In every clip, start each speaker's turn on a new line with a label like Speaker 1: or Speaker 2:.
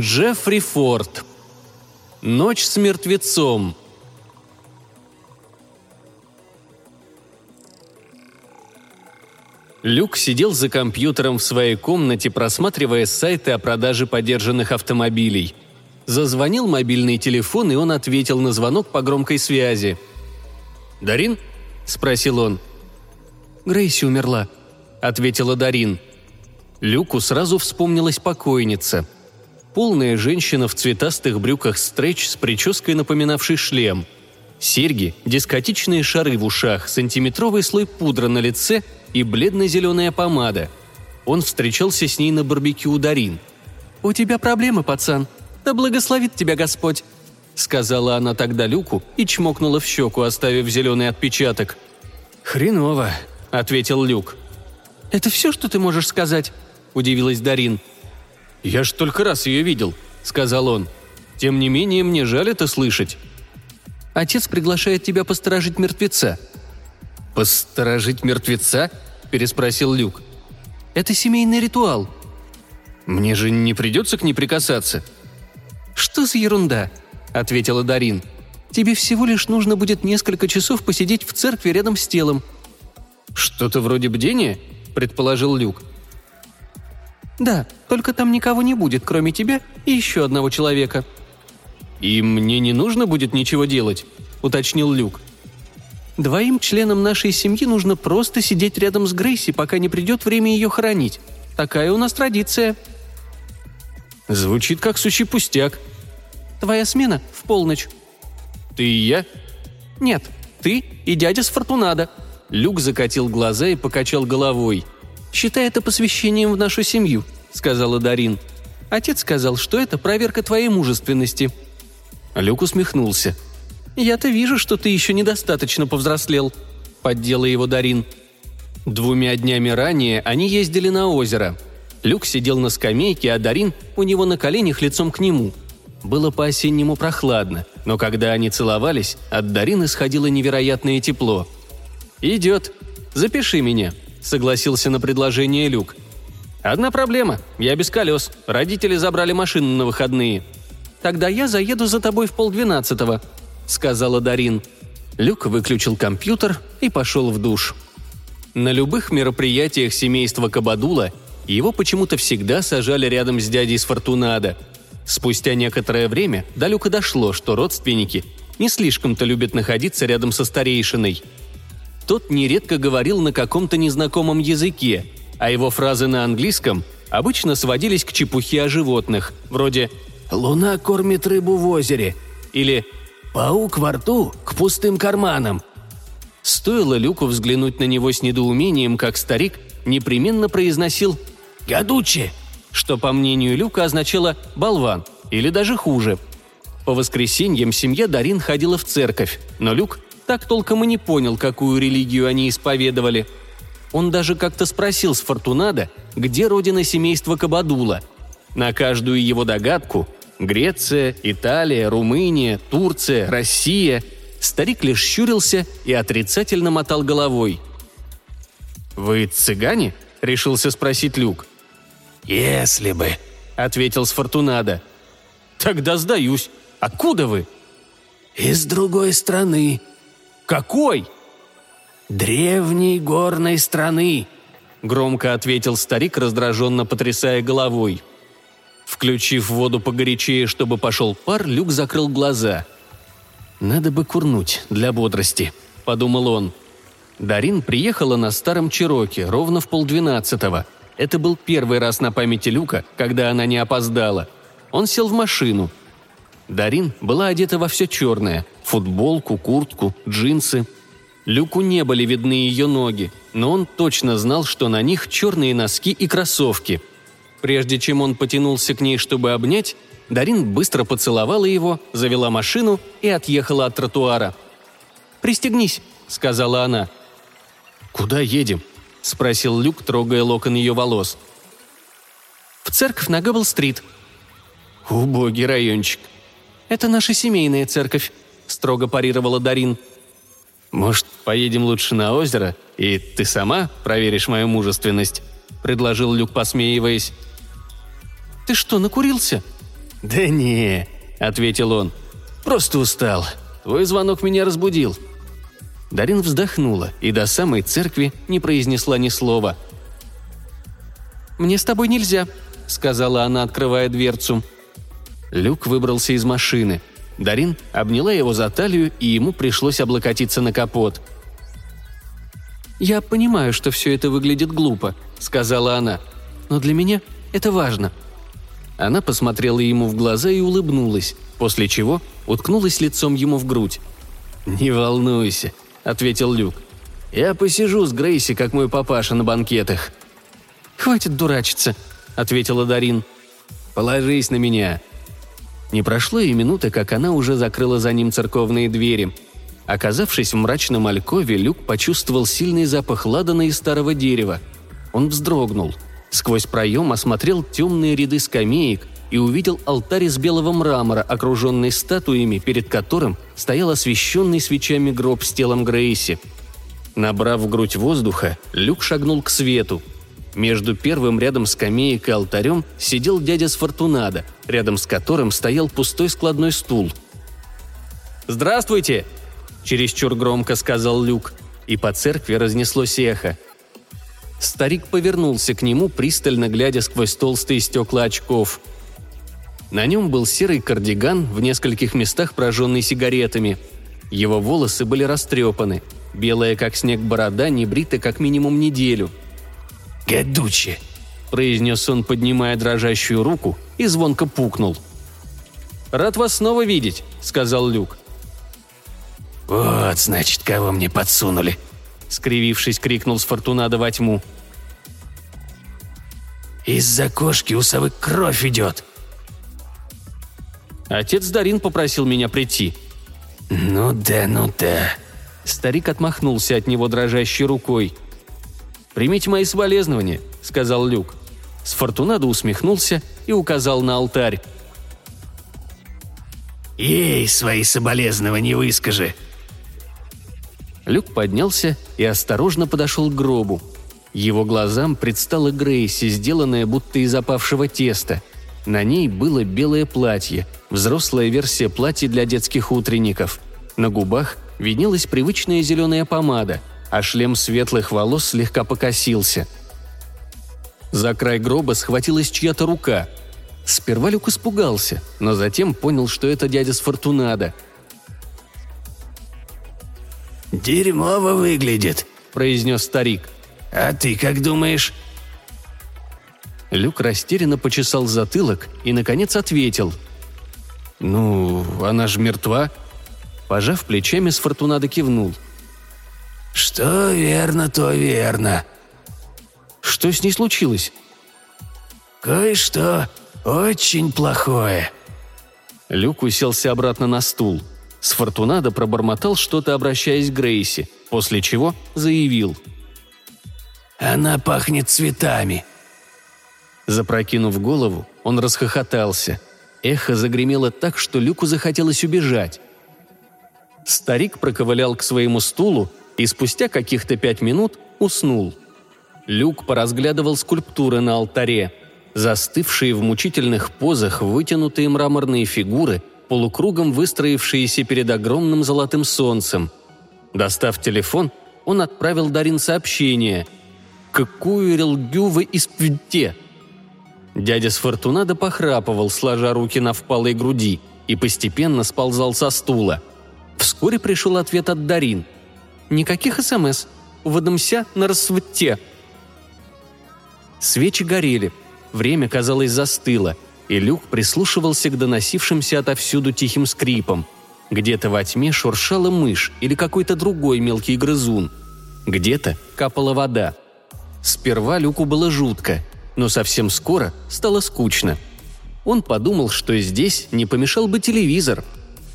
Speaker 1: Джеффри Форд. Ночь с мертвецом. Люк сидел за компьютером в своей комнате, просматривая сайты о продаже подержанных автомобилей. Зазвонил мобильный телефон, и он ответил на звонок по громкой связи. «Дарин?» – спросил он.
Speaker 2: «Грейси умерла», –
Speaker 1: ответила Дарин. Люку сразу вспомнилась покойница. Полная женщина в цветастых брюках стретч с прической, напоминавшей шлем. Серьги, дискотечные шары в ушах, сантиметровый слой пудра на лице и бледно-зеленая помада. Он встречался с ней на барбекю у Дарин.
Speaker 2: «У тебя проблемы, пацан. Да благословит тебя Господь», —
Speaker 1: сказала она тогда Люку и чмокнула в щеку, оставив зеленый отпечаток. «Хреново», — ответил Люк.
Speaker 2: «Это все, что ты можешь сказать?»
Speaker 1: – удивилась Дарин. «Я ж только раз ее видел», – сказал он. «Тем не менее, мне жаль это слышать».
Speaker 2: «Отец приглашает тебя посторожить мертвеца».
Speaker 1: «Посторожить мертвеца?» – переспросил Люк.
Speaker 2: «Это семейный ритуал».
Speaker 1: «Мне же не придется к ней прикасаться».
Speaker 2: «Что за ерунда?» – ответила Дарин. «Тебе всего лишь нужно будет несколько часов посидеть в церкви рядом с телом».
Speaker 1: «Что-то вроде бдения?» – предположил Люк.
Speaker 2: «Да, только там никого не будет, кроме тебя и еще одного человека».
Speaker 1: «И мне не нужно будет ничего делать», — уточнил Люк.
Speaker 2: «Двоим членам нашей семьи нужно просто сидеть рядом с Грейси, пока не придет время ее хоронить. Такая у нас традиция».
Speaker 1: «Звучит как сущий пустяк».
Speaker 2: «Твоя смена в полночь».
Speaker 1: «Ты и я?»
Speaker 2: «Нет, ты и дядя с Фортунада».
Speaker 1: Люк закатил глаза и покачал головой –
Speaker 2: «Считай это посвящением в нашу семью», — сказала Дарин. «Отец сказал, что это проверка твоей мужественности».
Speaker 1: Люк усмехнулся.
Speaker 2: «Я-то вижу, что ты еще недостаточно повзрослел», — поддела его Дарин.
Speaker 1: Двумя днями ранее они ездили на озеро. Люк сидел на скамейке, а Дарин у него на коленях лицом к нему. Было по-осеннему прохладно, но когда они целовались, от Дарин исходило невероятное тепло. «Идет. Запиши меня», согласился на предложение Люк. «Одна проблема. Я без колес. Родители забрали машину на выходные».
Speaker 2: «Тогда я заеду за тобой в полдвенадцатого», — сказала Дарин.
Speaker 1: Люк выключил компьютер и пошел в душ. На любых мероприятиях семейства Кабадула его почему-то всегда сажали рядом с дядей с Фортунада. Спустя некоторое время до Люка дошло, что родственники не слишком-то любят находиться рядом со старейшиной – тот нередко говорил на каком-то незнакомом языке, а его фразы на английском обычно сводились к чепухе о животных, вроде «Луна кормит рыбу в озере» или «Паук во рту к пустым карманам». Стоило Люку взглянуть на него с недоумением, как старик непременно произносил «Гадучи», что, по мнению Люка, означало «болван» или даже хуже. По воскресеньям семья Дарин ходила в церковь, но Люк так толком и не понял, какую религию они исповедовали. Он даже как-то спросил с Фортунада, где родина семейства Кабадула. На каждую его догадку – Греция, Италия, Румыния, Турция, Россия – старик лишь щурился и отрицательно мотал головой. «Вы цыгане?» – решился спросить Люк.
Speaker 3: «Если бы», —
Speaker 1: ответил Сфортунада. «Тогда сдаюсь. Откуда вы?»
Speaker 3: «Из другой страны»,
Speaker 1: «Какой?»
Speaker 3: «Древней горной страны», —
Speaker 1: громко ответил старик, раздраженно потрясая головой. Включив воду погорячее, чтобы пошел пар, Люк закрыл глаза. «Надо бы курнуть для бодрости», — подумал он. Дарин приехала на старом Чироке ровно в полдвенадцатого. Это был первый раз на памяти Люка, когда она не опоздала. Он сел в машину — Дарин была одета во все черное – футболку, куртку, джинсы. Люку не были видны ее ноги, но он точно знал, что на них черные носки и кроссовки. Прежде чем он потянулся к ней, чтобы обнять, Дарин быстро поцеловала его, завела машину и отъехала от тротуара. «Пристегнись», — сказала она. «Куда едем?» — спросил Люк, трогая локон ее волос. «В церковь на Гэббл-стрит». «Убогий райончик», «Это наша семейная церковь», — строго парировала Дарин. «Может, поедем лучше на озеро, и ты сама проверишь мою мужественность?» — предложил Люк, посмеиваясь. «Ты что, накурился?» «Да не», — ответил он. «Просто устал. Твой звонок меня разбудил». Дарин вздохнула и до самой церкви не произнесла ни слова.
Speaker 2: «Мне с тобой нельзя», — сказала она, открывая дверцу.
Speaker 1: Люк выбрался из машины. Дарин обняла его за талию, и ему пришлось облокотиться на капот.
Speaker 2: «Я понимаю, что все это выглядит глупо», — сказала она. «Но для меня это важно».
Speaker 1: Она посмотрела ему в глаза и улыбнулась, после чего уткнулась лицом ему в грудь. «Не волнуйся», — ответил Люк. «Я посижу с Грейси, как мой папаша на банкетах».
Speaker 2: «Хватит дурачиться», — ответила Дарин.
Speaker 1: «Положись на меня». Не прошло и минуты, как она уже закрыла за ним церковные двери. Оказавшись в мрачном алькове, Люк почувствовал сильный запах ладана и старого дерева. Он вздрогнул. Сквозь проем осмотрел темные ряды скамеек и увидел алтарь из белого мрамора, окруженный статуями, перед которым стоял освещенный свечами гроб с телом Грейси. Набрав в грудь воздуха, Люк шагнул к свету – между первым рядом скамеек и алтарем сидел дядя с Фортунада, рядом с которым стоял пустой складной стул. «Здравствуйте!» – чересчур громко сказал Люк, и по церкви разнеслось эхо. Старик повернулся к нему, пристально глядя сквозь толстые стекла очков. На нем был серый кардиган, в нескольких местах прожженный сигаретами. Его волосы были растрепаны. Белая, как снег, борода не брита как минимум неделю –
Speaker 3: «Гадуче!»
Speaker 1: – произнес он, поднимая дрожащую руку, и звонко пукнул. «Рад вас снова видеть», – сказал Люк.
Speaker 3: «Вот, значит, кого мне подсунули», –
Speaker 1: скривившись, крикнул с Фортунада во тьму.
Speaker 3: «Из-за кошки у совы кровь идет!»
Speaker 1: Отец Дарин попросил меня прийти.
Speaker 3: «Ну да, ну да».
Speaker 1: Старик отмахнулся от него дрожащей рукой – «Примите мои соболезнования», — сказал Люк. Сфортунадо усмехнулся и указал на алтарь.
Speaker 3: «Ей свои соболезнования выскажи!»
Speaker 1: Люк поднялся и осторожно подошел к гробу. Его глазам предстала Грейси, сделанная будто из опавшего теста. На ней было белое платье, взрослая версия платья для детских утренников. На губах виднелась привычная зеленая помада — а шлем светлых волос слегка покосился. За край гроба схватилась чья-то рука. Сперва Люк испугался, но затем понял, что это дядя с Фортунада.
Speaker 3: «Дерьмово выглядит», — произнес старик. «А ты как думаешь?»
Speaker 1: Люк растерянно почесал затылок и, наконец, ответил. «Ну, она же мертва». Пожав плечами, с Фортунада кивнул.
Speaker 3: «Что верно, то верно».
Speaker 1: «Что с ней случилось?»
Speaker 3: «Кое-что очень плохое».
Speaker 1: Люк уселся обратно на стул. Сфортунадо пробормотал что-то, обращаясь к Грейси, после чего заявил.
Speaker 3: «Она пахнет цветами».
Speaker 1: Запрокинув голову, он расхохотался. Эхо загремело так, что Люку захотелось убежать. Старик проковылял к своему стулу и спустя каких-то пять минут уснул. Люк поразглядывал скульптуры на алтаре, застывшие в мучительных позах вытянутые мраморные фигуры, полукругом выстроившиеся перед огромным золотым солнцем. Достав телефон, он отправил Дарин сообщение. «Какую релгю вы испвете?» Дядя с Фортунадо похрапывал, сложа руки на впалой груди, и постепенно сползал со стула. Вскоре пришел ответ от Дарин – Никаких СМС. Выдамся на рассвете. Свечи горели. Время, казалось, застыло, и Люк прислушивался к доносившимся отовсюду тихим скрипам. Где-то во тьме шуршала мышь или какой-то другой мелкий грызун. Где-то капала вода. Сперва Люку было жутко, но совсем скоро стало скучно. Он подумал, что здесь не помешал бы телевизор.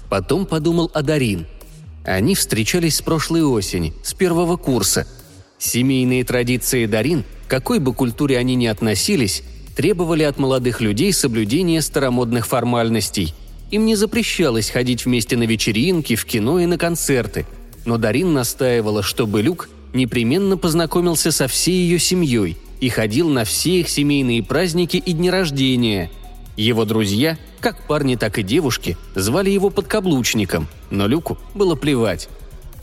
Speaker 1: Потом подумал о Дарин – они встречались с прошлой осени, с первого курса. Семейные традиции Дарин, какой бы культуре они ни относились, требовали от молодых людей соблюдения старомодных формальностей. Им не запрещалось ходить вместе на вечеринки, в кино и на концерты. Но Дарин настаивала, чтобы Люк непременно познакомился со всей ее семьей и ходил на все их семейные праздники и дни рождения. Его друзья Как парни, так и девушки звали его подкаблучником, но Люку было плевать.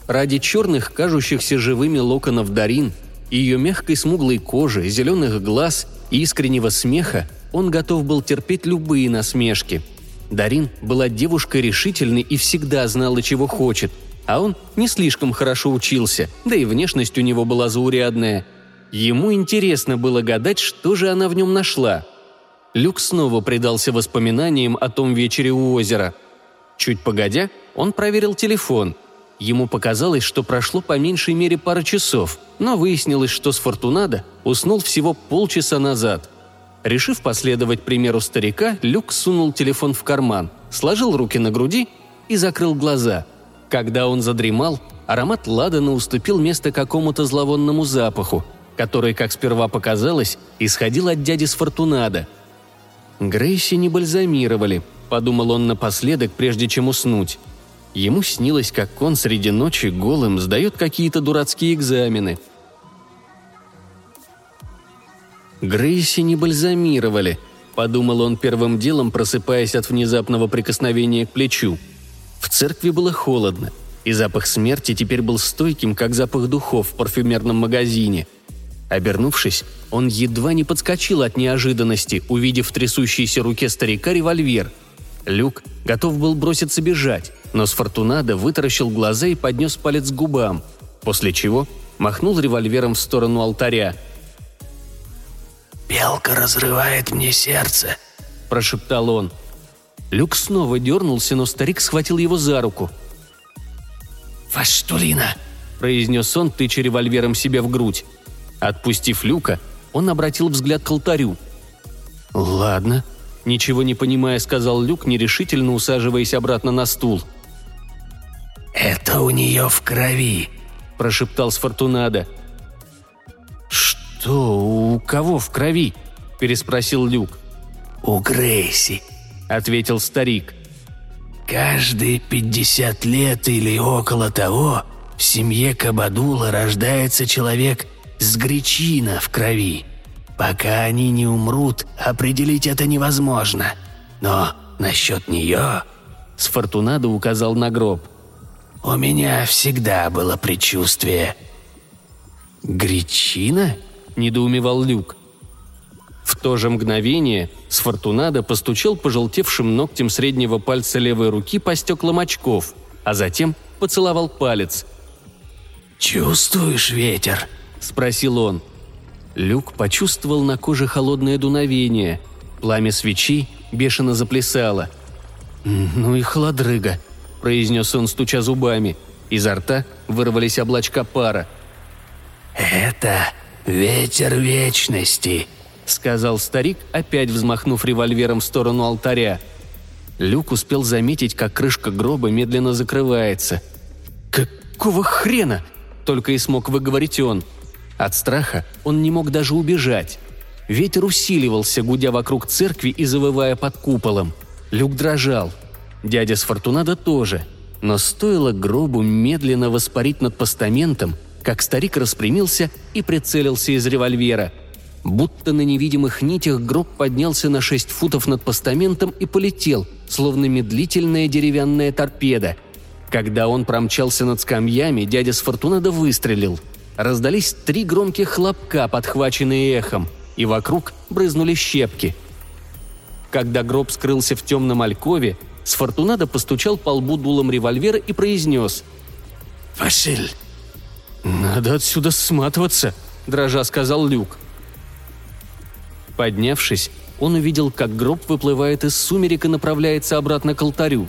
Speaker 1: Ради черных, кажущихся живыми локонов Дарин, ее мягкой смуглой кожи, зеленых глаз и искреннего смеха он готов был терпеть любые насмешки. Дарин была девушкой решительной и всегда знала, чего хочет, а он не слишком хорошо учился, да и внешность у него была заурядная. Ему интересно было гадать, что же она в нем нашла – Люк снова предался воспоминаниям о том вечере у озера. Чуть погодя, он проверил телефон. Ему показалось, что прошло по меньшей мере пара часов, но выяснилось, что с Фортунадо уснул всего полчаса назад. Решив последовать примеру старика, Люк сунул телефон в карман, сложил руки на груди и закрыл глаза. Когда он задремал, аромат ладана уступил место какому-то зловонному запаху, который, как сперва показалось, исходил от дяди с Фортунадо – Грейси не бальзамировали, подумал он напоследок, прежде чем уснуть. Ему снилось, как он среди ночи голым сдает какие-то дурацкие экзамены. Грейси не бальзамировали, подумал он первым делом, просыпаясь от внезапного прикосновения к плечу. В церкви было холодно, и запах смерти теперь был стойким, как запах духов в парфюмерном магазине – Обернувшись, он едва не подскочил от неожиданности, увидев в трясущейся руке старика револьвер. Люк готов был броситься бежать, но с Фортунадо вытаращил глаза и поднес палец к губам, после чего махнул револьвером в сторону алтаря.
Speaker 3: «Белка разрывает мне сердце», – прошептал он.
Speaker 1: Люк снова дернулся, но старик схватил его за руку.
Speaker 3: «Ваштулина!»
Speaker 1: – произнес он, тыча револьвером себе в грудь. Отпустив люка, он обратил взгляд к алтарю. «Ладно», – ничего не понимая, сказал Люк, нерешительно усаживаясь обратно на стул.
Speaker 3: «Это у нее в крови», –
Speaker 1: прошептал Сфортунадо. «Что? У кого в крови?» – переспросил Люк.
Speaker 3: «У Грейси», – ответил старик. «Каждые пятьдесят лет или около того в семье Кабадула рождается человек с гречина в крови. Пока они не умрут, определить это невозможно. Но насчет нее...»
Speaker 1: Сфортунадо указал на гроб.
Speaker 3: «У меня всегда было предчувствие».
Speaker 1: «Гречина?» – недоумевал Люк. В то же мгновение Сфортунадо постучал пожелтевшим ногтем среднего пальца левой руки по стеклам очков, а затем поцеловал палец.
Speaker 3: «Чувствуешь ветер?»
Speaker 1: – спросил он. Люк почувствовал на коже холодное дуновение. Пламя свечи бешено заплясало. «Ну и холодрыга», – произнес он, стуча зубами. Изо рта вырвались облачка пара.
Speaker 3: «Это ветер вечности», – сказал старик, опять взмахнув револьвером в сторону алтаря.
Speaker 1: Люк успел заметить, как крышка гроба медленно закрывается. «Какого хрена?» – только и смог выговорить он – от страха он не мог даже убежать. Ветер усиливался, гудя вокруг церкви и завывая под куполом. Люк дрожал. Дядя с Фортунадо тоже. Но стоило гробу медленно воспарить над постаментом, как старик распрямился и прицелился из револьвера. Будто на невидимых нитях гроб поднялся на шесть футов над постаментом и полетел, словно медлительная деревянная торпеда. Когда он промчался над скамьями, дядя с Фортунадо выстрелил – Раздались три громких хлопка, подхваченные эхом, и вокруг брызнули щепки. Когда гроб скрылся в темном алькове, Сфортунадо постучал по лбу дулом револьвера и произнес
Speaker 3: «Василь!»
Speaker 1: «Надо отсюда сматываться», – дрожа сказал Люк. Поднявшись, он увидел, как гроб выплывает из сумерек и направляется обратно к алтарю.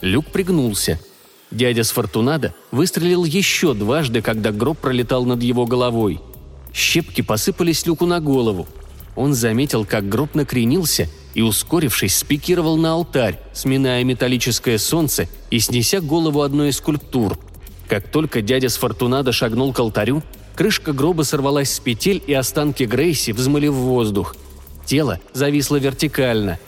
Speaker 1: Люк пригнулся – Дядя с Фортунада выстрелил еще дважды, когда гроб пролетал над его головой. Щепки посыпались Люку на голову. Он заметил, как гроб накренился и, ускорившись, спикировал на алтарь, сминая металлическое солнце и снеся голову одной из скульптур. Как только дядя с Фортунада шагнул к алтарю, крышка гроба сорвалась с петель, и останки Грейси взмыли в воздух. Тело зависло вертикально.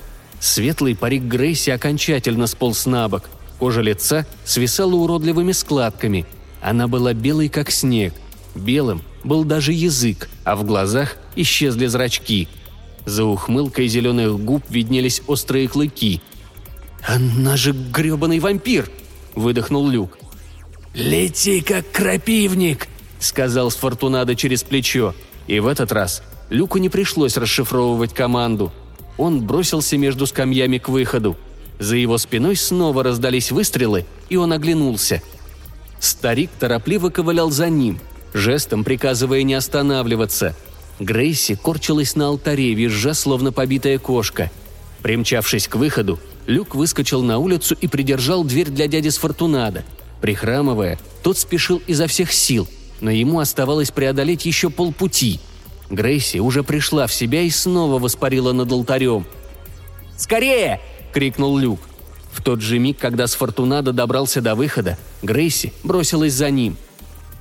Speaker 1: Светлый парик Грейси окончательно сполз на бок – Кожа лица свисала уродливыми складками. Она была белой, как снег. Белым был даже язык, а в глазах исчезли зрачки. За ухмылкой зеленых губ виднелись острые клыки.
Speaker 2: «Она же гребаный вампир!» – выдохнул Люк.
Speaker 3: «Лети, как крапивник!» – сказал Сфортунадо через плечо.
Speaker 1: И в этот раз Люку не пришлось расшифровывать команду. Он бросился между скамьями к выходу. За его спиной снова раздались выстрелы, и он оглянулся. Старик торопливо ковылял за ним, жестом приказывая не останавливаться. Грейси корчилась на алтаре, визжа, словно побитая кошка. Примчавшись к выходу, Люк выскочил на улицу и придержал дверь для дяди Сфортунада. Прихрамывая, тот спешил изо всех сил, но ему оставалось преодолеть еще полпути. Грейси уже пришла в себя и снова воспарила над алтарем.
Speaker 2: «Скорее!» – крикнул Люк.
Speaker 1: В тот же миг, когда Сфортунадо добрался до выхода, Грейси бросилась за ним.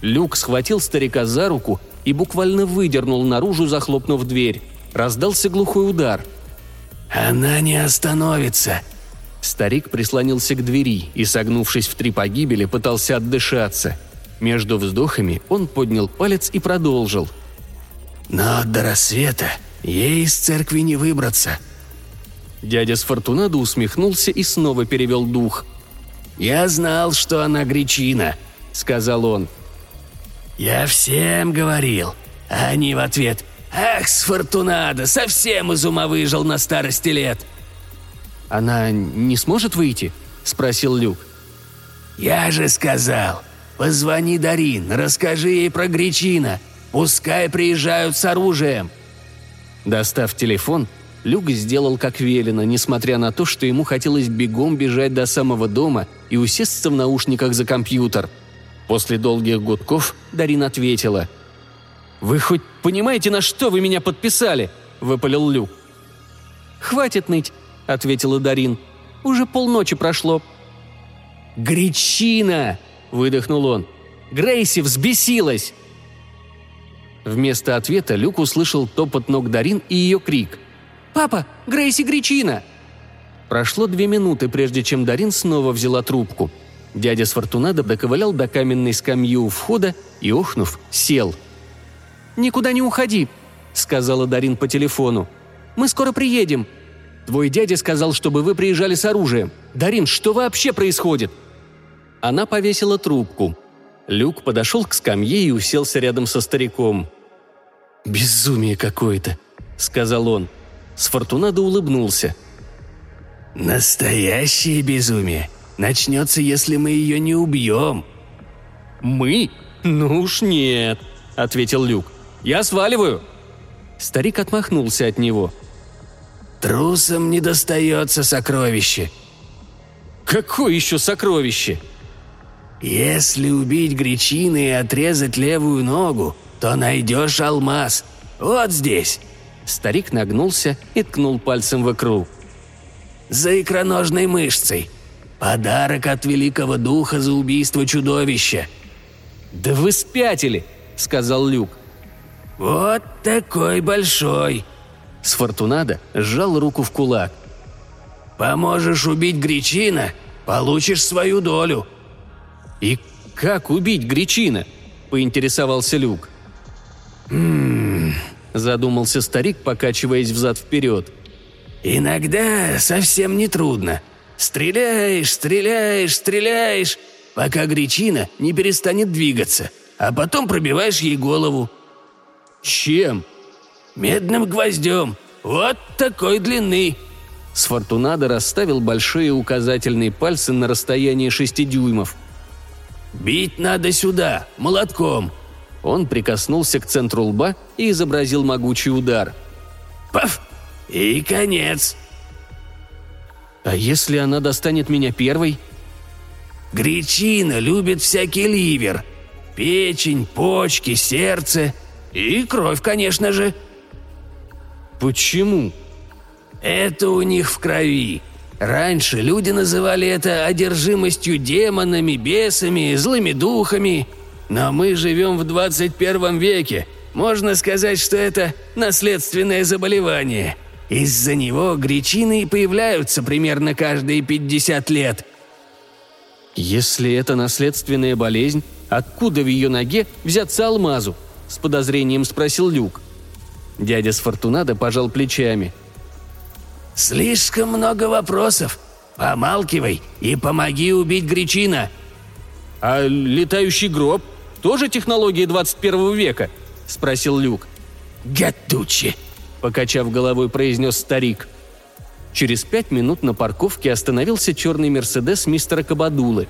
Speaker 1: Люк схватил старика за руку и буквально выдернул наружу, захлопнув дверь. Раздался глухой удар.
Speaker 3: «Она не остановится!»
Speaker 1: Старик прислонился к двери и, согнувшись в три погибели, пытался отдышаться. Между вздохами он поднял палец и продолжил.
Speaker 3: «Но до рассвета ей из церкви не выбраться»,
Speaker 1: Дядя Сфортунадо усмехнулся и снова перевел дух.
Speaker 3: «Я знал, что она гречина», — сказал он. «Я всем говорил». А они в ответ «Ах, Сфортунадо, совсем из ума выжил на старости лет».
Speaker 1: «Она не сможет выйти?» – спросил Люк.
Speaker 3: «Я же сказал. Позвони Дарин, расскажи ей про Гречина. Пускай приезжают с оружием».
Speaker 1: Достав телефон, Люк сделал как велено, несмотря на то, что ему хотелось бегом бежать до самого дома и усесться в наушниках за компьютер. После долгих гудков Дарин ответила.
Speaker 2: «Вы хоть понимаете, на что вы меня подписали?» – выпалил Люк. «Хватит ныть», – ответила Дарин. «Уже полночи прошло».
Speaker 1: «Гречина!» – выдохнул он. «Грейси взбесилась!» Вместо ответа Люк услышал топот ног Дарин и ее крик.
Speaker 2: «Папа, Грейси Гречина!»
Speaker 1: Прошло две минуты, прежде чем Дарин снова взяла трубку. Дядя Сфортунадо доковылял до каменной скамьи у входа и, охнув, сел.
Speaker 2: «Никуда не уходи», — сказала Дарин по телефону. «Мы скоро приедем. Твой дядя сказал, чтобы вы приезжали с оружием. Дарин, что вообще происходит?»
Speaker 1: Она повесила трубку. Люк подошел к скамье и уселся рядом со стариком. «Безумие какое-то», — сказал он. Сфортунадо улыбнулся.
Speaker 3: «Настоящее безумие. Начнется, если мы ее не убьем».
Speaker 2: «Мы? Ну уж нет», — ответил Люк. «Я сваливаю».
Speaker 1: Старик отмахнулся от него.
Speaker 3: «Трусам не достается сокровище».
Speaker 2: «Какое еще сокровище?»
Speaker 3: «Если убить гречины и отрезать левую ногу, то найдешь алмаз. Вот здесь».
Speaker 1: Старик нагнулся и ткнул пальцем в икру.
Speaker 3: «За икроножной мышцей. Подарок от великого духа за убийство чудовища».
Speaker 2: «Да вы спятили!» — сказал Люк.
Speaker 3: «Вот такой большой!»
Speaker 1: Сфортунадо сжал руку в кулак.
Speaker 3: «Поможешь убить Гречина, получишь свою долю».
Speaker 1: «И как убить Гречина?» – поинтересовался Люк.
Speaker 3: «Ммм,
Speaker 1: задумался старик, покачиваясь взад-вперед.
Speaker 3: «Иногда совсем не трудно. Стреляешь, стреляешь, стреляешь, пока гречина не перестанет двигаться, а потом пробиваешь ей голову».
Speaker 1: «Чем?»
Speaker 3: «Медным гвоздем. Вот такой длины».
Speaker 1: Сфортунадо расставил большие указательные пальцы на расстоянии шести дюймов.
Speaker 3: «Бить надо сюда, молотком»,
Speaker 1: он прикоснулся к центру лба и изобразил могучий удар.
Speaker 3: «Паф! И конец!»
Speaker 1: «А если она достанет меня первой?»
Speaker 3: «Гречина любит всякий ливер. Печень, почки, сердце. И кровь, конечно же».
Speaker 1: «Почему?»
Speaker 3: «Это у них в крови. Раньше люди называли это одержимостью демонами, бесами, злыми духами. Но мы живем в 21 веке. Можно сказать, что это наследственное заболевание. Из-за него гречины и появляются примерно каждые 50 лет.
Speaker 1: Если это наследственная болезнь, откуда в ее ноге взяться алмазу? С подозрением спросил Люк. Дядя Сфортунадо пожал плечами.
Speaker 3: «Слишком много вопросов. Помалкивай и помоги убить Гречина».
Speaker 1: «А летающий гроб тоже технология 21 века?» – спросил Люк.
Speaker 3: «Гадучи!»
Speaker 1: – покачав головой, произнес старик. Через пять минут на парковке остановился черный «Мерседес» мистера Кабадулы.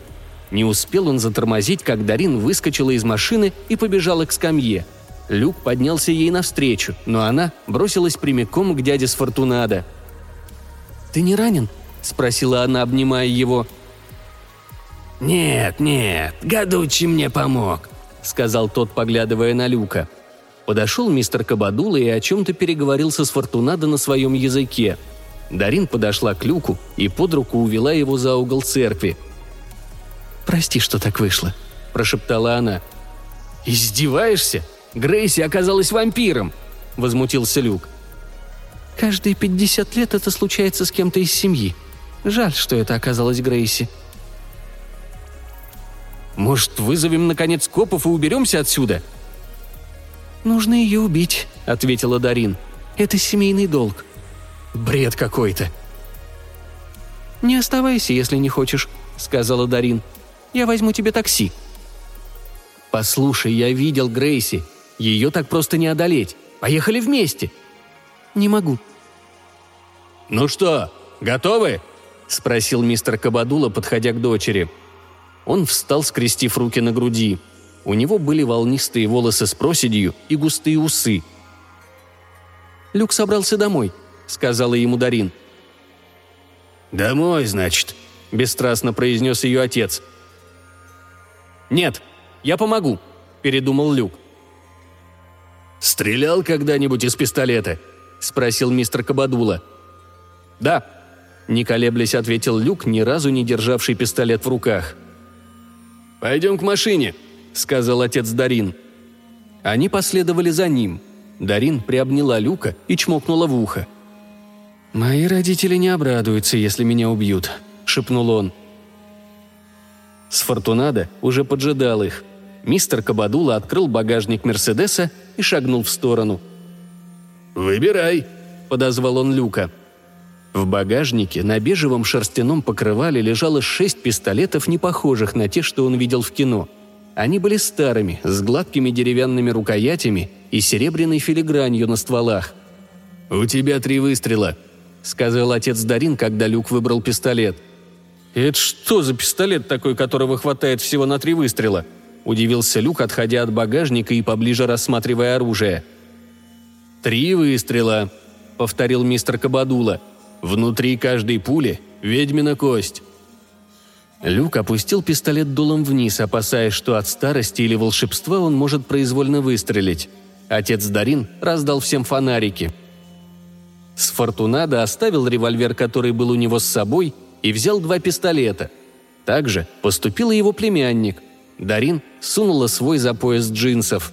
Speaker 1: Не успел он затормозить, как Дарин выскочила из машины и побежала к скамье. Люк поднялся ей навстречу, но она бросилась прямиком к дяде с Фортунадо. «Ты не ранен?» – спросила она, обнимая его.
Speaker 3: «Нет, нет, Гадучи мне помог», – сказал тот, поглядывая на Люка.
Speaker 1: Подошел мистер Кабадула и о чем-то переговорился с Фортунадо на своем языке. Дарин подошла к Люку и под руку увела его за угол церкви. «Прости, что так вышло», – прошептала она.
Speaker 2: «Издеваешься? Грейси оказалась вампиром!» – возмутился Люк.
Speaker 1: «Каждые пятьдесят лет это случается с кем-то из семьи. Жаль, что это оказалось Грейси»,
Speaker 2: может, вызовем, наконец, копов и уберемся отсюда?»
Speaker 1: «Нужно ее убить», — ответила Дарин. «Это семейный долг».
Speaker 2: «Бред какой-то».
Speaker 1: «Не оставайся, если не хочешь», — сказала Дарин. «Я возьму тебе такси».
Speaker 2: «Послушай, я видел Грейси. Ее так просто не одолеть. Поехали вместе».
Speaker 1: «Не могу».
Speaker 2: «Ну что, готовы?» — спросил мистер Кабадула, подходя к дочери. — он встал, скрестив руки на груди. У него были волнистые волосы с проседью и густые усы.
Speaker 1: «Люк собрался домой», — сказала ему Дарин.
Speaker 2: «Домой, значит», — бесстрастно произнес ее отец.
Speaker 1: «Нет, я помогу», — передумал Люк.
Speaker 2: «Стрелял когда-нибудь из пистолета?» — спросил мистер Кабадула.
Speaker 1: «Да», — не колеблясь ответил Люк, ни разу не державший пистолет в руках.
Speaker 2: «Пойдем к машине», — сказал отец Дарин.
Speaker 1: Они последовали за ним. Дарин приобняла Люка и чмокнула в ухо. «Мои родители не обрадуются, если меня убьют», — шепнул он. Сфортунада уже поджидал их. Мистер Кабадула открыл багажник Мерседеса и шагнул в сторону.
Speaker 2: «Выбирай», — подозвал он Люка.
Speaker 1: — в багажнике на бежевом шерстяном покрывале лежало шесть пистолетов, не похожих на те, что он видел в кино. Они были старыми, с гладкими деревянными рукоятями и серебряной филигранью на стволах.
Speaker 2: «У тебя три выстрела», — сказал отец Дарин, когда Люк выбрал пистолет.
Speaker 1: «Это что за пистолет такой, которого хватает всего на три выстрела?» – удивился Люк, отходя от багажника и поближе рассматривая оружие.
Speaker 2: «Три выстрела», – повторил мистер Кабадула – Внутри каждой пули – ведьмина кость.
Speaker 1: Люк опустил пистолет дулом вниз, опасаясь, что от старости или волшебства он может произвольно выстрелить. Отец Дарин раздал всем фонарики. Сфортунадо оставил револьвер, который был у него с собой, и взял два пистолета. Также поступил и его племянник. Дарин сунула свой за пояс джинсов.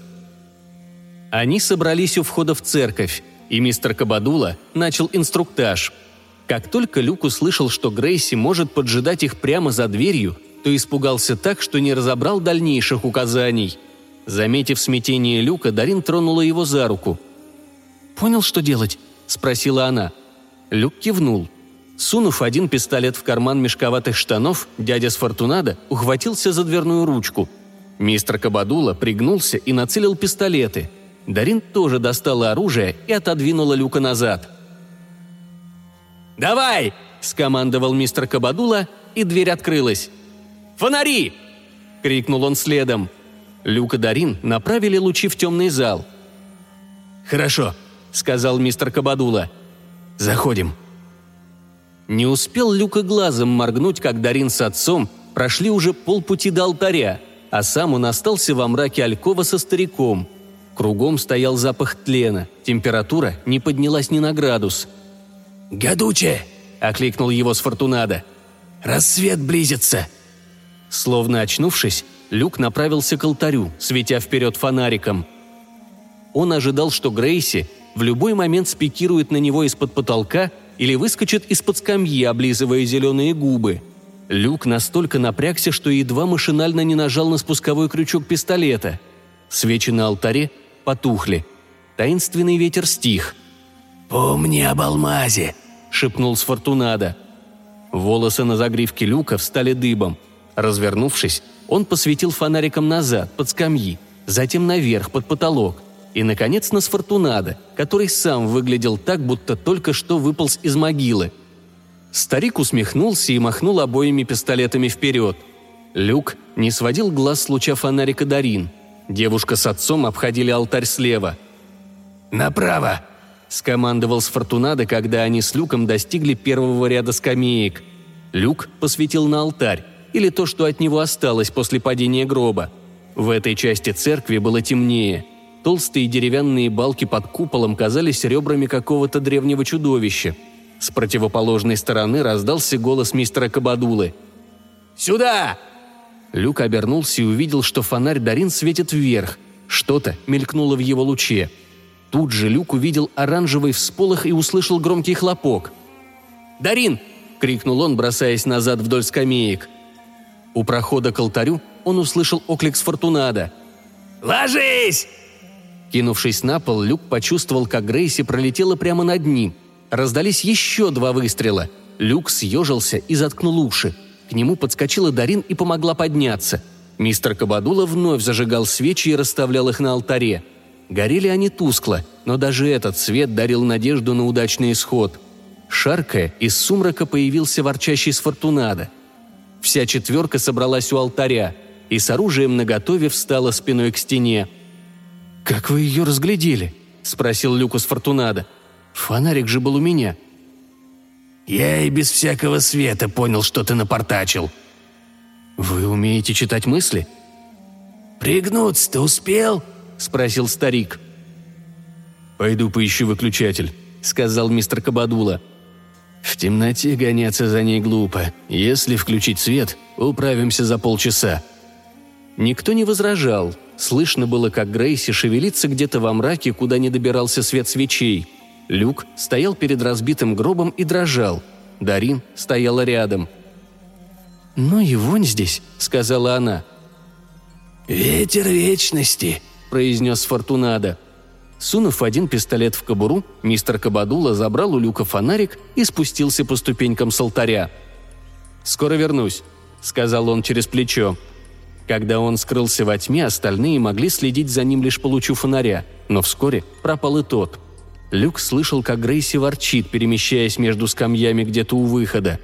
Speaker 1: Они собрались у входа в церковь, и мистер Кабадула начал инструктаж – как только Люк услышал, что Грейси может поджидать их прямо за дверью, то испугался так, что не разобрал дальнейших указаний. Заметив смятение Люка, Дарин тронула его за руку. «Понял, что делать?» – спросила она. Люк кивнул. Сунув один пистолет в карман мешковатых штанов, дядя Сфортунада ухватился за дверную ручку. Мистер Кабадула пригнулся и нацелил пистолеты. Дарин тоже достала оружие и отодвинула Люка назад –
Speaker 2: «Давай!» – скомандовал мистер Кабадула, и дверь открылась. «Фонари!» – крикнул он следом.
Speaker 1: Люк и Дарин направили лучи в темный зал.
Speaker 2: «Хорошо», – сказал мистер Кабадула. «Заходим».
Speaker 1: Не успел Люк и глазом моргнуть, как Дарин с отцом прошли уже полпути до алтаря, а сам он остался во мраке Алькова со стариком. Кругом стоял запах тлена, температура не поднялась ни на градус –
Speaker 3: «Гадуче!» – окликнул его с Фортунада. «Рассвет близится!»
Speaker 1: Словно очнувшись, Люк направился к алтарю, светя вперед фонариком. Он ожидал, что Грейси в любой момент спикирует на него из-под потолка или выскочит из-под скамьи, облизывая зеленые губы. Люк настолько напрягся, что едва машинально не нажал на спусковой крючок пистолета. Свечи на алтаре потухли. таинственный ветер стих.
Speaker 3: «Помни об алмазе», —
Speaker 1: шепнул Сфортунада. Волосы на загривке люка встали дыбом. Развернувшись, он посветил фонариком назад, под скамьи, затем наверх, под потолок, и, наконец, на Сфортунада, который сам выглядел так, будто только что выполз из могилы. Старик усмехнулся и махнул обоими пистолетами вперед. Люк не сводил глаз с луча фонарика Дарин. Девушка с отцом обходили алтарь слева.
Speaker 3: «Направо!»
Speaker 1: – скомандовал Сфортунада, когда они с Люком достигли первого ряда скамеек. Люк посветил на алтарь, или то, что от него осталось после падения гроба. В этой части церкви было темнее. Толстые деревянные балки под куполом казались ребрами какого-то древнего чудовища. С противоположной стороны раздался голос мистера Кабадулы. «Сюда!» Люк обернулся и увидел, что фонарь Дарин светит вверх. Что-то мелькнуло в его луче. Тут же Люк увидел оранжевый всполох и услышал громкий хлопок. «Дарин!» – крикнул он, бросаясь назад вдоль скамеек – у прохода к алтарю он услышал оклик с Фортунада.
Speaker 3: «Ложись!»
Speaker 1: Кинувшись на пол, Люк почувствовал, как Грейси пролетела прямо над ним. Раздались еще два выстрела. Люк съежился и заткнул уши. К нему подскочила Дарин и помогла подняться. Мистер Кабадула вновь зажигал свечи и расставлял их на алтаре. Горели они тускло, но даже этот свет дарил надежду на удачный исход. Шаркая, из сумрака появился ворчащий с Фортунада – Вся четверка собралась у алтаря и с оружием наготове встала спиной к стене. «Как вы ее разглядели?» – спросил Люкус Фортунада. «Фонарик же был у меня».
Speaker 3: «Я и без всякого света понял, что ты напортачил».
Speaker 1: «Вы умеете читать мысли?»
Speaker 3: «Пригнуться ты успел?»
Speaker 1: – спросил старик.
Speaker 2: «Пойду поищу выключатель», – сказал мистер Кабадула.
Speaker 3: В темноте гоняться за ней глупо. Если включить свет, управимся за полчаса».
Speaker 1: Никто не возражал. Слышно было, как Грейси шевелится где-то во мраке, куда не добирался свет свечей. Люк стоял перед разбитым гробом и дрожал. Дарин стояла рядом. «Ну и вонь здесь», — сказала она.
Speaker 3: «Ветер вечности», — произнес Фортунада.
Speaker 1: Сунув один пистолет в кобуру, мистер Кабадула забрал у Люка фонарик и спустился по ступенькам с алтаря. «Скоро вернусь», — сказал он через плечо. Когда он скрылся во тьме, остальные могли следить за ним лишь по лучу фонаря, но вскоре пропал и тот. Люк слышал, как Грейси ворчит, перемещаясь между скамьями где-то у выхода.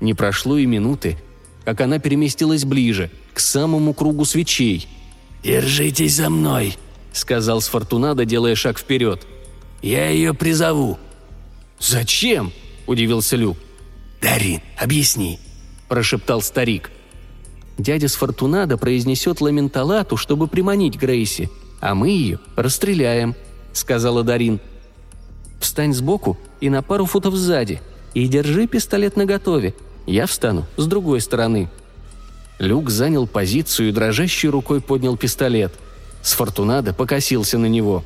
Speaker 1: Не прошло и минуты, как она переместилась ближе, к самому кругу свечей.
Speaker 3: «Держитесь за мной», —
Speaker 1: сказал Сфортунадо, делая шаг вперед.
Speaker 3: «Я ее призову».
Speaker 1: «Зачем?» – удивился Люк.
Speaker 3: «Дарин, объясни», – прошептал старик.
Speaker 1: «Дядя Сфортунадо произнесет ламенталату, чтобы приманить Грейси, а мы ее расстреляем», – сказала Дарин. «Встань сбоку и на пару футов сзади, и держи пистолет наготове. Я встану с другой стороны». Люк занял позицию и дрожащей рукой поднял пистолет – Сфортунадо покосился на него.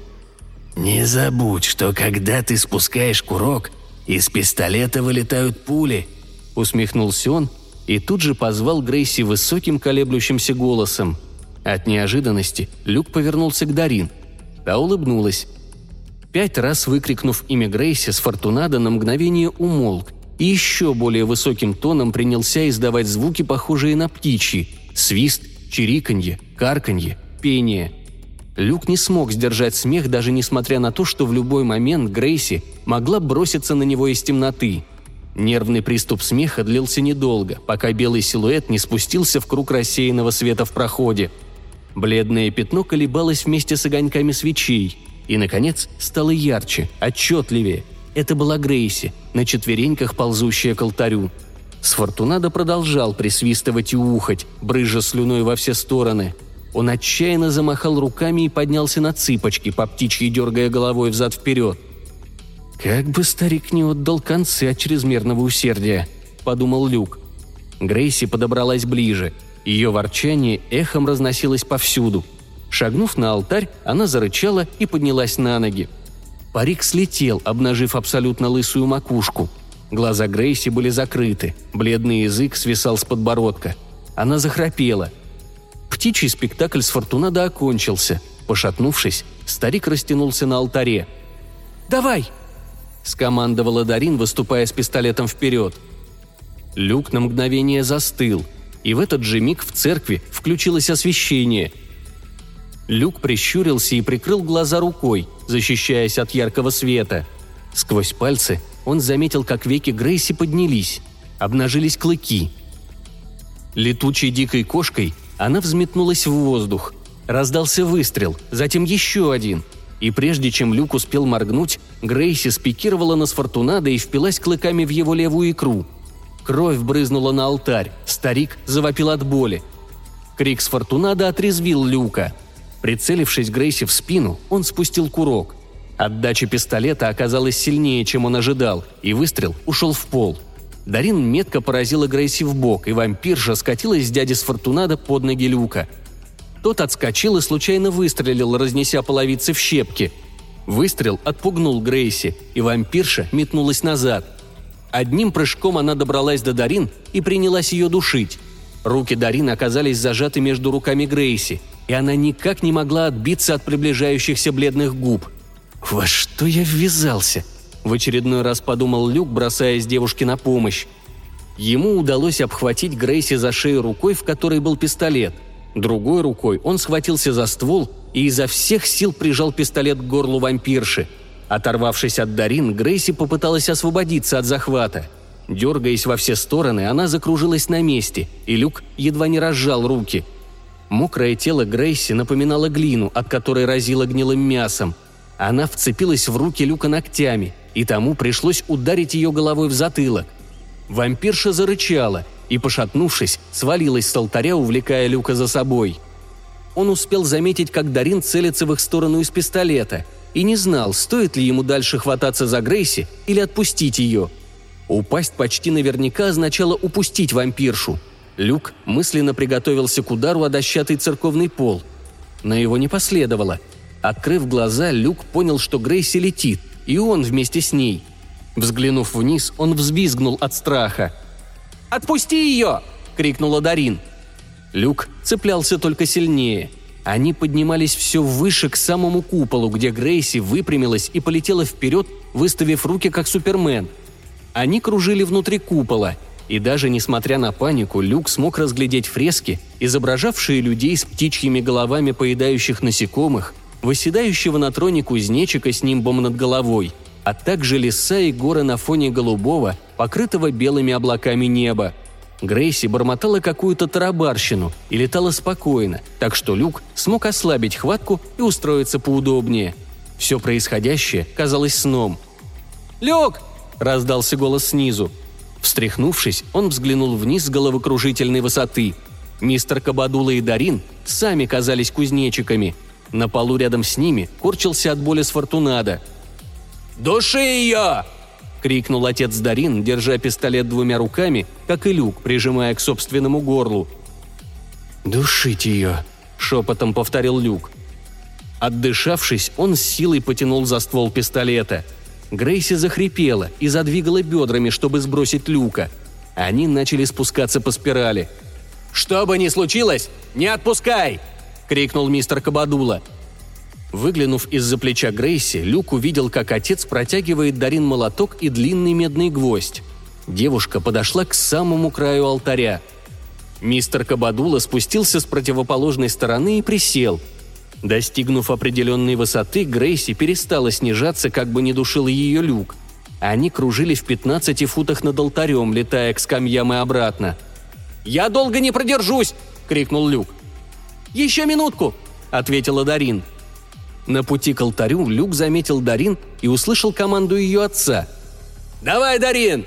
Speaker 3: «Не забудь, что когда ты спускаешь курок, из пистолета вылетают пули», — усмехнулся он и тут же позвал Грейси высоким колеблющимся голосом. От неожиданности Люк повернулся к Дарин. Та улыбнулась. Пять раз выкрикнув имя Грейси, Сфортунадо на мгновение умолк и еще более высоким тоном принялся издавать звуки, похожие на птичьи – свист, чириканье, карканье, пение – Люк не смог сдержать смех, даже несмотря на то, что в любой момент Грейси могла броситься на него из темноты. Нервный приступ смеха длился недолго, пока белый силуэт не спустился в круг рассеянного света в проходе. Бледное пятно колебалось вместе с огоньками свечей и, наконец, стало ярче, отчетливее. Это была Грейси, на четвереньках ползущая к алтарю. Сфортунадо продолжал присвистывать и ухать, брыжа слюной во все стороны – он отчаянно замахал руками и поднялся на цыпочки, по птичьи дергая головой взад-вперед. «Как бы старик не отдал концы от чрезмерного усердия», — подумал Люк. Грейси подобралась ближе. Ее ворчание эхом разносилось повсюду. Шагнув на алтарь, она зарычала и поднялась на ноги. Парик слетел, обнажив абсолютно лысую макушку. Глаза Грейси были закрыты, бледный язык свисал с подбородка. Она захрапела — Птичий спектакль с Фортунадо окончился.
Speaker 1: Пошатнувшись, старик растянулся на алтаре. «Давай!» – скомандовала Дарин, выступая с пистолетом вперед. Люк на мгновение застыл, и в этот же миг в церкви включилось освещение. Люк прищурился и прикрыл глаза рукой, защищаясь от яркого света. Сквозь пальцы он заметил, как веки Грейси поднялись, обнажились клыки. Летучей дикой кошкой она взметнулась в воздух. Раздался выстрел, затем еще один. И прежде чем Люк успел моргнуть, Грейси спикировала на Сфортунада и впилась клыками в его левую икру. Кровь брызнула на алтарь, старик завопил от боли. Крик Сфортунада отрезвил Люка. Прицелившись Грейси в спину, он спустил курок. Отдача пистолета оказалась сильнее, чем он ожидал, и выстрел ушел в пол. Дарин метко поразила Грейси в бок, и вампирша скатилась с дяди Сфортунада под ноги Люка – тот отскочил и случайно выстрелил, разнеся половицы в щепки. Выстрел отпугнул Грейси, и вампирша метнулась назад. Одним прыжком она добралась до Дарин и принялась ее душить. Руки Дарин оказались зажаты между руками Грейси, и она никак не могла отбиться от приближающихся бледных губ. «Во что я ввязался?» – в очередной раз подумал Люк, бросаясь девушке на помощь. Ему удалось обхватить Грейси за шею рукой, в которой был пистолет. Другой рукой он схватился за ствол и изо всех сил прижал пистолет к горлу вампирши. Оторвавшись от Дарин, Грейси попыталась освободиться от захвата. Дергаясь во все стороны, она закружилась на месте, и Люк едва не разжал руки. Мокрое тело Грейси напоминало глину, от которой разило гнилым мясом. Она вцепилась в руки Люка ногтями, и тому пришлось ударить ее головой в затылок. Вампирша зарычала, и, пошатнувшись, свалилась с алтаря, увлекая Люка за собой. Он успел заметить, как Дарин целится в их сторону из пистолета, и не знал, стоит ли ему дальше хвататься за Грейси или отпустить ее. Упасть почти наверняка означало упустить вампиршу. Люк мысленно приготовился к удару о дощатый церковный пол. Но его не последовало. Открыв глаза, Люк понял, что Грейси летит, и он вместе с ней. Взглянув вниз, он взвизгнул от страха – Отпусти ее!» – крикнула Дарин. Люк цеплялся только сильнее. Они поднимались все выше к самому куполу, где Грейси выпрямилась и полетела вперед, выставив руки как Супермен. Они кружили внутри купола, и даже несмотря на панику, Люк смог разглядеть фрески, изображавшие людей с птичьими головами поедающих насекомых, восседающего на троне кузнечика с нимбом над головой – а также леса и горы на фоне голубого, покрытого белыми облаками неба. Грейси бормотала какую-то тарабарщину и летала спокойно, так что Люк смог ослабить хватку и устроиться поудобнее. Все происходящее казалось сном. «Люк!» – раздался голос снизу. Встряхнувшись, он взглянул вниз с головокружительной высоты. Мистер Кабадула и Дарин сами казались кузнечиками. На полу рядом с ними корчился от боли Сфортунада – «Души ее!» – крикнул отец Дарин, держа пистолет двумя руками, как и люк, прижимая к собственному горлу.
Speaker 2: «Душить ее!» – шепотом повторил люк.
Speaker 1: Отдышавшись, он с силой потянул за ствол пистолета. Грейси захрипела и задвигала бедрами, чтобы сбросить люка. Они начали спускаться по спирали. «Что бы ни случилось, не отпускай!» – крикнул мистер Кабадула – Выглянув из-за плеча Грейси, Люк увидел, как отец протягивает Дарин молоток и длинный медный гвоздь. Девушка подошла к самому краю алтаря. Мистер Кабадула спустился с противоположной стороны и присел. Достигнув определенной высоты, Грейси перестала снижаться, как бы не душил ее люк. Они кружили в 15 футах над алтарем, летая к скамьям и обратно. «Я долго не продержусь!» – крикнул Люк. «Еще минутку!» – ответила Дарин – на пути к алтарю Люк заметил Дарин и услышал команду ее отца. «Давай, Дарин!»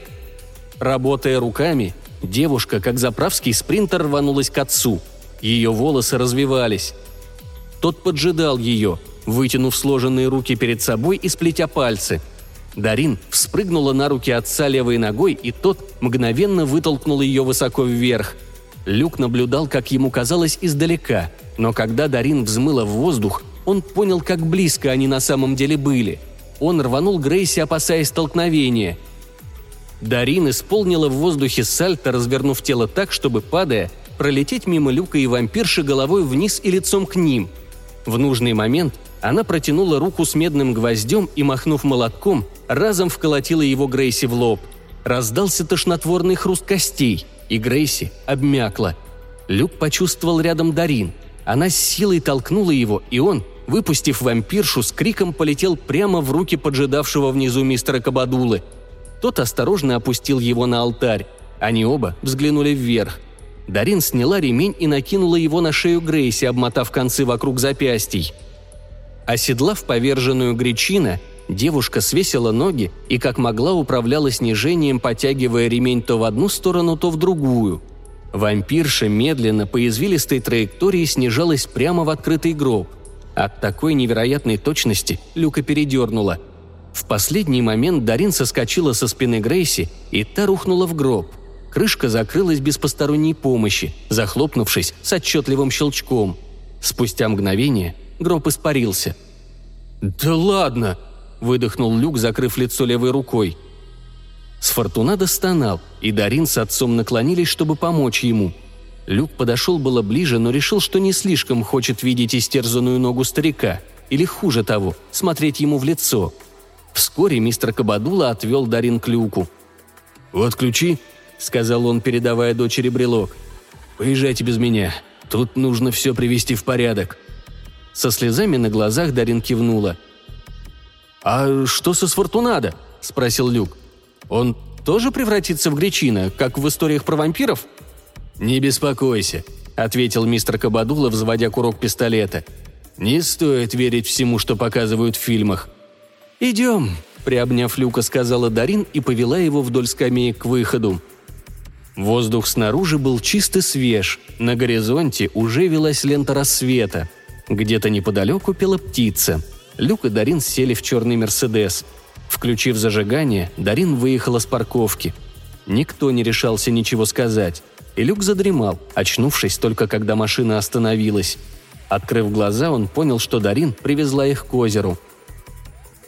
Speaker 1: Работая руками, девушка, как заправский спринтер, рванулась к отцу. Ее волосы развивались. Тот поджидал ее, вытянув сложенные руки перед собой и сплетя пальцы. Дарин вспрыгнула на руки отца левой ногой, и тот мгновенно вытолкнул ее высоко вверх. Люк наблюдал, как ему казалось, издалека, но когда Дарин взмыла в воздух, он понял, как близко они на самом деле были. Он рванул Грейси, опасаясь столкновения. Дарин исполнила в воздухе сальто, развернув тело так, чтобы, падая, пролететь мимо люка и вампирши головой вниз и лицом к ним. В нужный момент она протянула руку с медным гвоздем и, махнув молотком, разом вколотила его Грейси в лоб. Раздался тошнотворный хруст костей, и Грейси обмякла. Люк почувствовал рядом Дарин. Она с силой толкнула его, и он, выпустив вампиршу, с криком полетел прямо в руки поджидавшего внизу мистера Кабадулы. Тот осторожно опустил его на алтарь. Они оба взглянули вверх. Дарин сняла ремень и накинула его на шею Грейси, обмотав концы вокруг запястий. Оседлав поверженную гречина, девушка свесила ноги и как могла управляла снижением, потягивая ремень то в одну сторону, то в другую. Вампирша медленно по извилистой траектории снижалась прямо в открытый гроб. От такой невероятной точности Люка передернула. В последний момент Дарин соскочила со спины Грейси, и та рухнула в гроб – Крышка закрылась без посторонней помощи, захлопнувшись с отчетливым щелчком. Спустя мгновение гроб испарился. «Да ладно!» – выдохнул Люк, закрыв лицо левой рукой. Сфортунадо стонал, и Дарин с отцом наклонились, чтобы помочь ему. Люк подошел было ближе, но решил, что не слишком хочет видеть истерзанную ногу старика, или хуже того, смотреть ему в лицо. Вскоре мистер Кабадула отвел Дарин к Люку. «Вот ключи», — сказал он, передавая дочери брелок. «Поезжайте без меня. Тут нужно все привести в порядок». Со слезами на глазах Дарин кивнула. «А что со Сфортунадо?» – спросил Люк. «Он тоже превратится в гречина, как в историях про вампиров?» «Не беспокойся», – ответил мистер Кабадула, взводя курок пистолета. «Не стоит верить всему, что показывают в фильмах». «Идем», – приобняв Люка, сказала Дарин и повела его вдоль скамеек к выходу. Воздух снаружи был чисто свеж, на горизонте уже велась лента рассвета. Где-то неподалеку пела птица. Люк и Дарин сели в черный «Мерседес». Включив зажигание, Дарин выехала с парковки. Никто не решался ничего сказать. И Люк задремал, очнувшись только когда машина остановилась. Открыв глаза, он понял, что Дарин привезла их к озеру.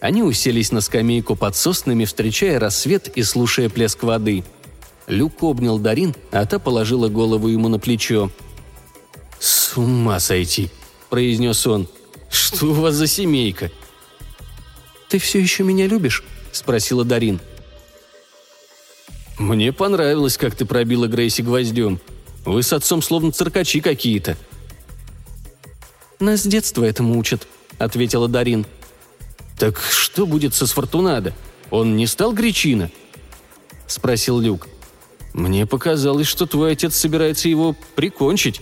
Speaker 1: Они уселись на скамейку под соснами, встречая рассвет и слушая плеск воды – Люк обнял Дарин, а та положила голову ему на плечо. «С ума сойти!» – произнес он. «Что у вас за семейка?» «Ты все еще меня любишь?» – спросила Дарин. «Мне понравилось, как ты пробила Грейси гвоздем. Вы с отцом словно циркачи какие-то». «Нас с детства этому учат», — ответила Дарин. «Так что будет со Сфортунадо? Он не стал гречина?» — спросил Люк. Мне показалось, что твой отец собирается его прикончить».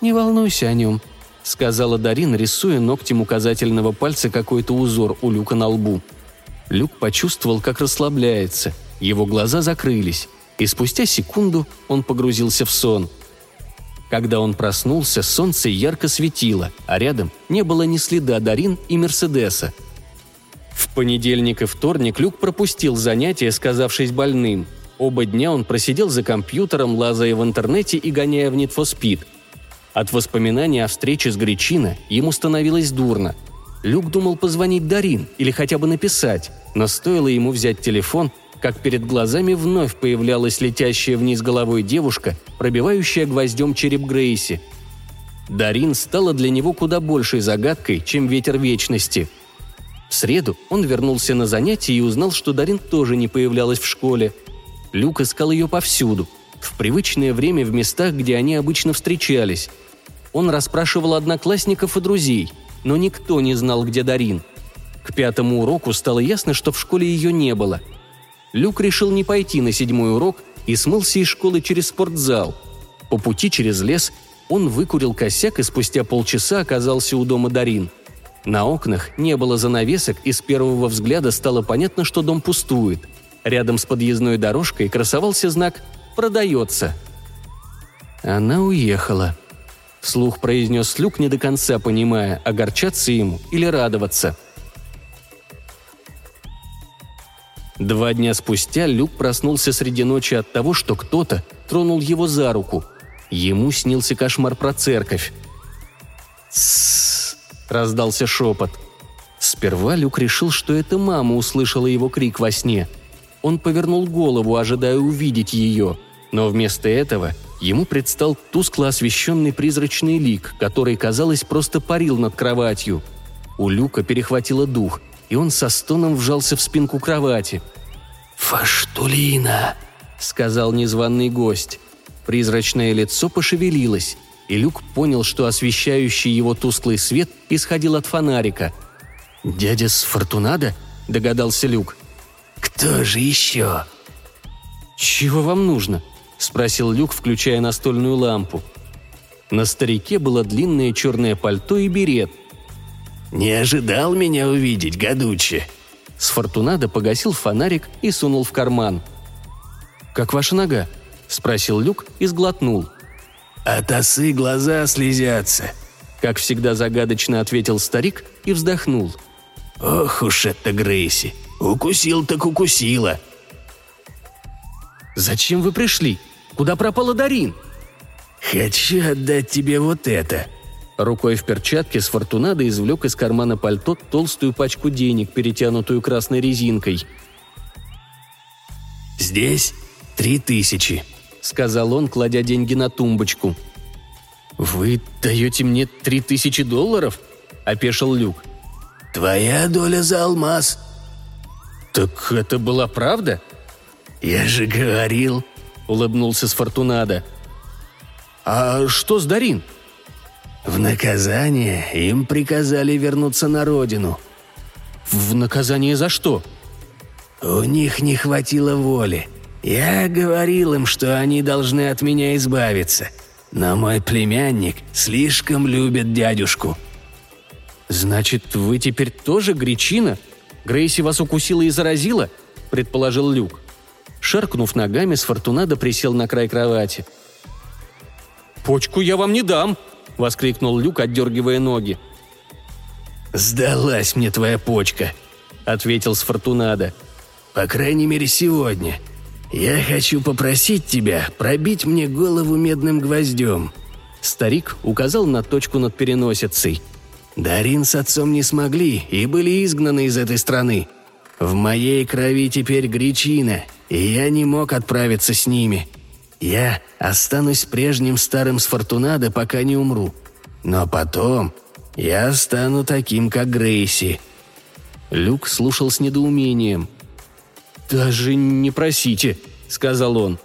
Speaker 1: «Не волнуйся о нем», — сказала Дарин, рисуя ногтем указательного пальца какой-то узор у Люка на лбу. Люк почувствовал, как расслабляется. Его глаза закрылись, и спустя секунду он погрузился в сон. Когда он проснулся, солнце ярко светило, а рядом не было ни следа Дарин и Мерседеса. В понедельник и вторник Люк пропустил занятия, сказавшись больным — Оба дня он просидел за компьютером, лазая в интернете и гоняя в Need for Speed. От воспоминаний о встрече с Гречино ему становилось дурно. Люк думал позвонить Дарин или хотя бы написать, но стоило ему взять телефон, как перед глазами вновь появлялась летящая вниз головой девушка, пробивающая гвоздем череп Грейси. Дарин стала для него куда большей загадкой, чем ветер вечности. В среду он вернулся на занятия и узнал, что Дарин тоже не появлялась в школе – Люк искал ее повсюду, в привычное время в местах, где они обычно встречались. Он расспрашивал одноклассников и друзей, но никто не знал, где Дарин. К пятому уроку стало ясно, что в школе ее не было. Люк решил не пойти на седьмой урок и смылся из школы через спортзал. По пути через лес он выкурил косяк и спустя полчаса оказался у дома Дарин. На окнах не было занавесок, и с первого взгляда стало понятно, что дом пустует – Рядом с подъездной дорожкой красовался знак «Продается». Она уехала. Вслух произнес Люк, не до конца понимая, огорчаться ему или радоваться. Два дня спустя Люк проснулся среди ночи от того, что кто-то тронул его за руку. Ему снился кошмар про церковь. «Тссс!» – раздался шепот. Сперва Люк решил, что это мама услышала его крик во сне – он повернул голову, ожидая увидеть ее, но вместо этого ему предстал тускло освещенный призрачный лик, который, казалось, просто парил над кроватью. У Люка перехватило дух, и он со стоном вжался в спинку кровати.
Speaker 3: «Фаштулина!» — сказал незваный гость.
Speaker 1: Призрачное лицо пошевелилось, и Люк понял, что освещающий его тусклый свет исходил от фонарика. «Дядя с Фортунада?» – догадался Люк.
Speaker 3: «Кто же еще?»
Speaker 1: «Чего вам нужно?» – спросил Люк, включая настольную лампу. На старике было длинное черное пальто и берет.
Speaker 3: «Не ожидал меня увидеть, гадуче!»
Speaker 1: С Фортунада погасил фонарик и сунул в карман. «Как ваша нога?» – спросил Люк и сглотнул.
Speaker 3: «От осы глаза слезятся», –
Speaker 1: как всегда загадочно ответил старик и вздохнул.
Speaker 3: «Ох уж это Грейси! Укусил так укусила!»
Speaker 1: «Зачем вы пришли? Куда пропала Дарин?»
Speaker 3: «Хочу отдать тебе вот это»,
Speaker 1: Рукой в перчатке с Фортунадо извлек из кармана пальто толстую пачку денег, перетянутую красной резинкой.
Speaker 3: «Здесь три тысячи», —
Speaker 1: сказал он, кладя деньги на тумбочку. «Вы даете мне три тысячи долларов?» — опешил Люк.
Speaker 3: «Твоя доля за алмаз».
Speaker 1: «Так это была правда?»
Speaker 3: «Я же говорил», —
Speaker 1: улыбнулся Сфортунадо. «А что с Дарин?»
Speaker 3: В наказание им приказали вернуться на родину.
Speaker 1: В наказание за что?
Speaker 3: У них не хватило воли. Я говорил им, что они должны от меня избавиться. Но мой племянник слишком любит дядюшку.
Speaker 1: Значит, вы теперь тоже гречина? Грейси вас укусила и заразила? Предположил Люк. Шаркнув ногами, Сфортунадо присел на край кровати. «Почку я вам не дам!» – воскликнул Люк, отдергивая ноги.
Speaker 3: «Сдалась мне твоя почка», – ответил Сфортунадо. «По крайней мере, сегодня. Я хочу попросить тебя пробить мне голову медным гвоздем».
Speaker 1: Старик указал на точку над переносицей.
Speaker 3: «Дарин с отцом не смогли и были изгнаны из этой страны. В моей крови теперь гречина, и я не мог отправиться с ними. Я останусь прежним старым Сфортунадо, пока не умру. Но потом я стану таким, как Грейси».
Speaker 1: Люк слушал с недоумением. «Даже не просите», — сказал он.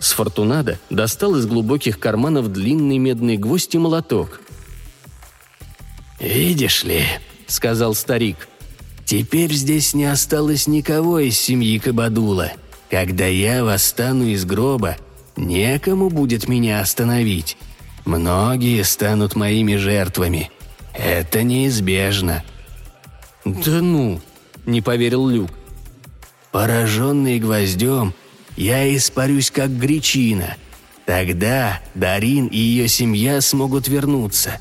Speaker 1: Сфортунадо достал из глубоких карманов длинный медный гвоздь и молоток.
Speaker 3: «Видишь ли», — сказал старик, — «теперь здесь не осталось никого из семьи Кабадула. Когда я восстану из гроба, Некому будет меня остановить. Многие станут моими жертвами. Это неизбежно».
Speaker 1: «Да ну!» – не поверил Люк.
Speaker 3: «Пораженный гвоздем, я испарюсь как гречина. Тогда Дарин и ее семья смогут вернуться.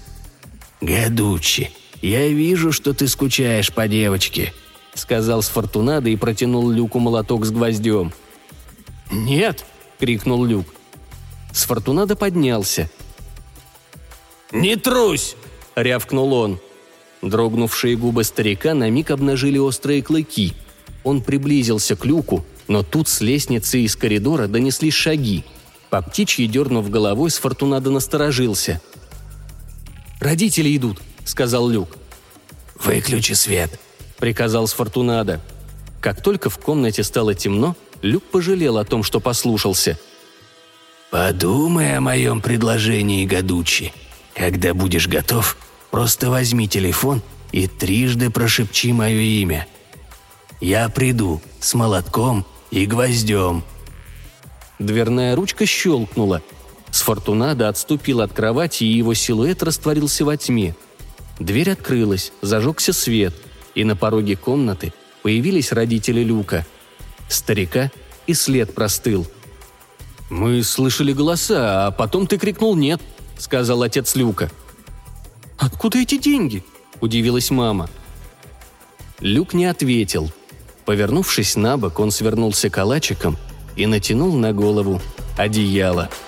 Speaker 3: Гадучи, я вижу, что ты скучаешь по девочке», – сказал Сфортунадо и протянул Люку молоток с гвоздем.
Speaker 1: «Нет!» крикнул Люк. Сфортунадо поднялся.
Speaker 3: «Не трусь!» – рявкнул он.
Speaker 1: Дрогнувшие губы старика на миг обнажили острые клыки. Он приблизился к люку, но тут с лестницы из коридора донеслись шаги. По птичьи дернув головой, Сфортунадо насторожился. «Родители идут», — сказал Люк.
Speaker 3: «Выключи свет», —
Speaker 1: приказал Сфортунадо. Как только в комнате стало темно, Люк пожалел о том, что послушался.
Speaker 3: «Подумай о моем предложении, Гадучи. Когда будешь готов, просто возьми телефон и трижды прошепчи мое имя. Я приду с молотком и гвоздем».
Speaker 1: Дверная ручка щелкнула. Сфортунадо отступил от кровати, и его силуэт растворился во тьме. Дверь открылась, зажегся свет, и на пороге комнаты появились родители Люка – старика, и след простыл. «Мы слышали голоса, а потом ты крикнул «нет», — сказал отец Люка. «Откуда эти деньги?» – удивилась мама. Люк не ответил. Повернувшись на бок, он свернулся калачиком и натянул на голову одеяло –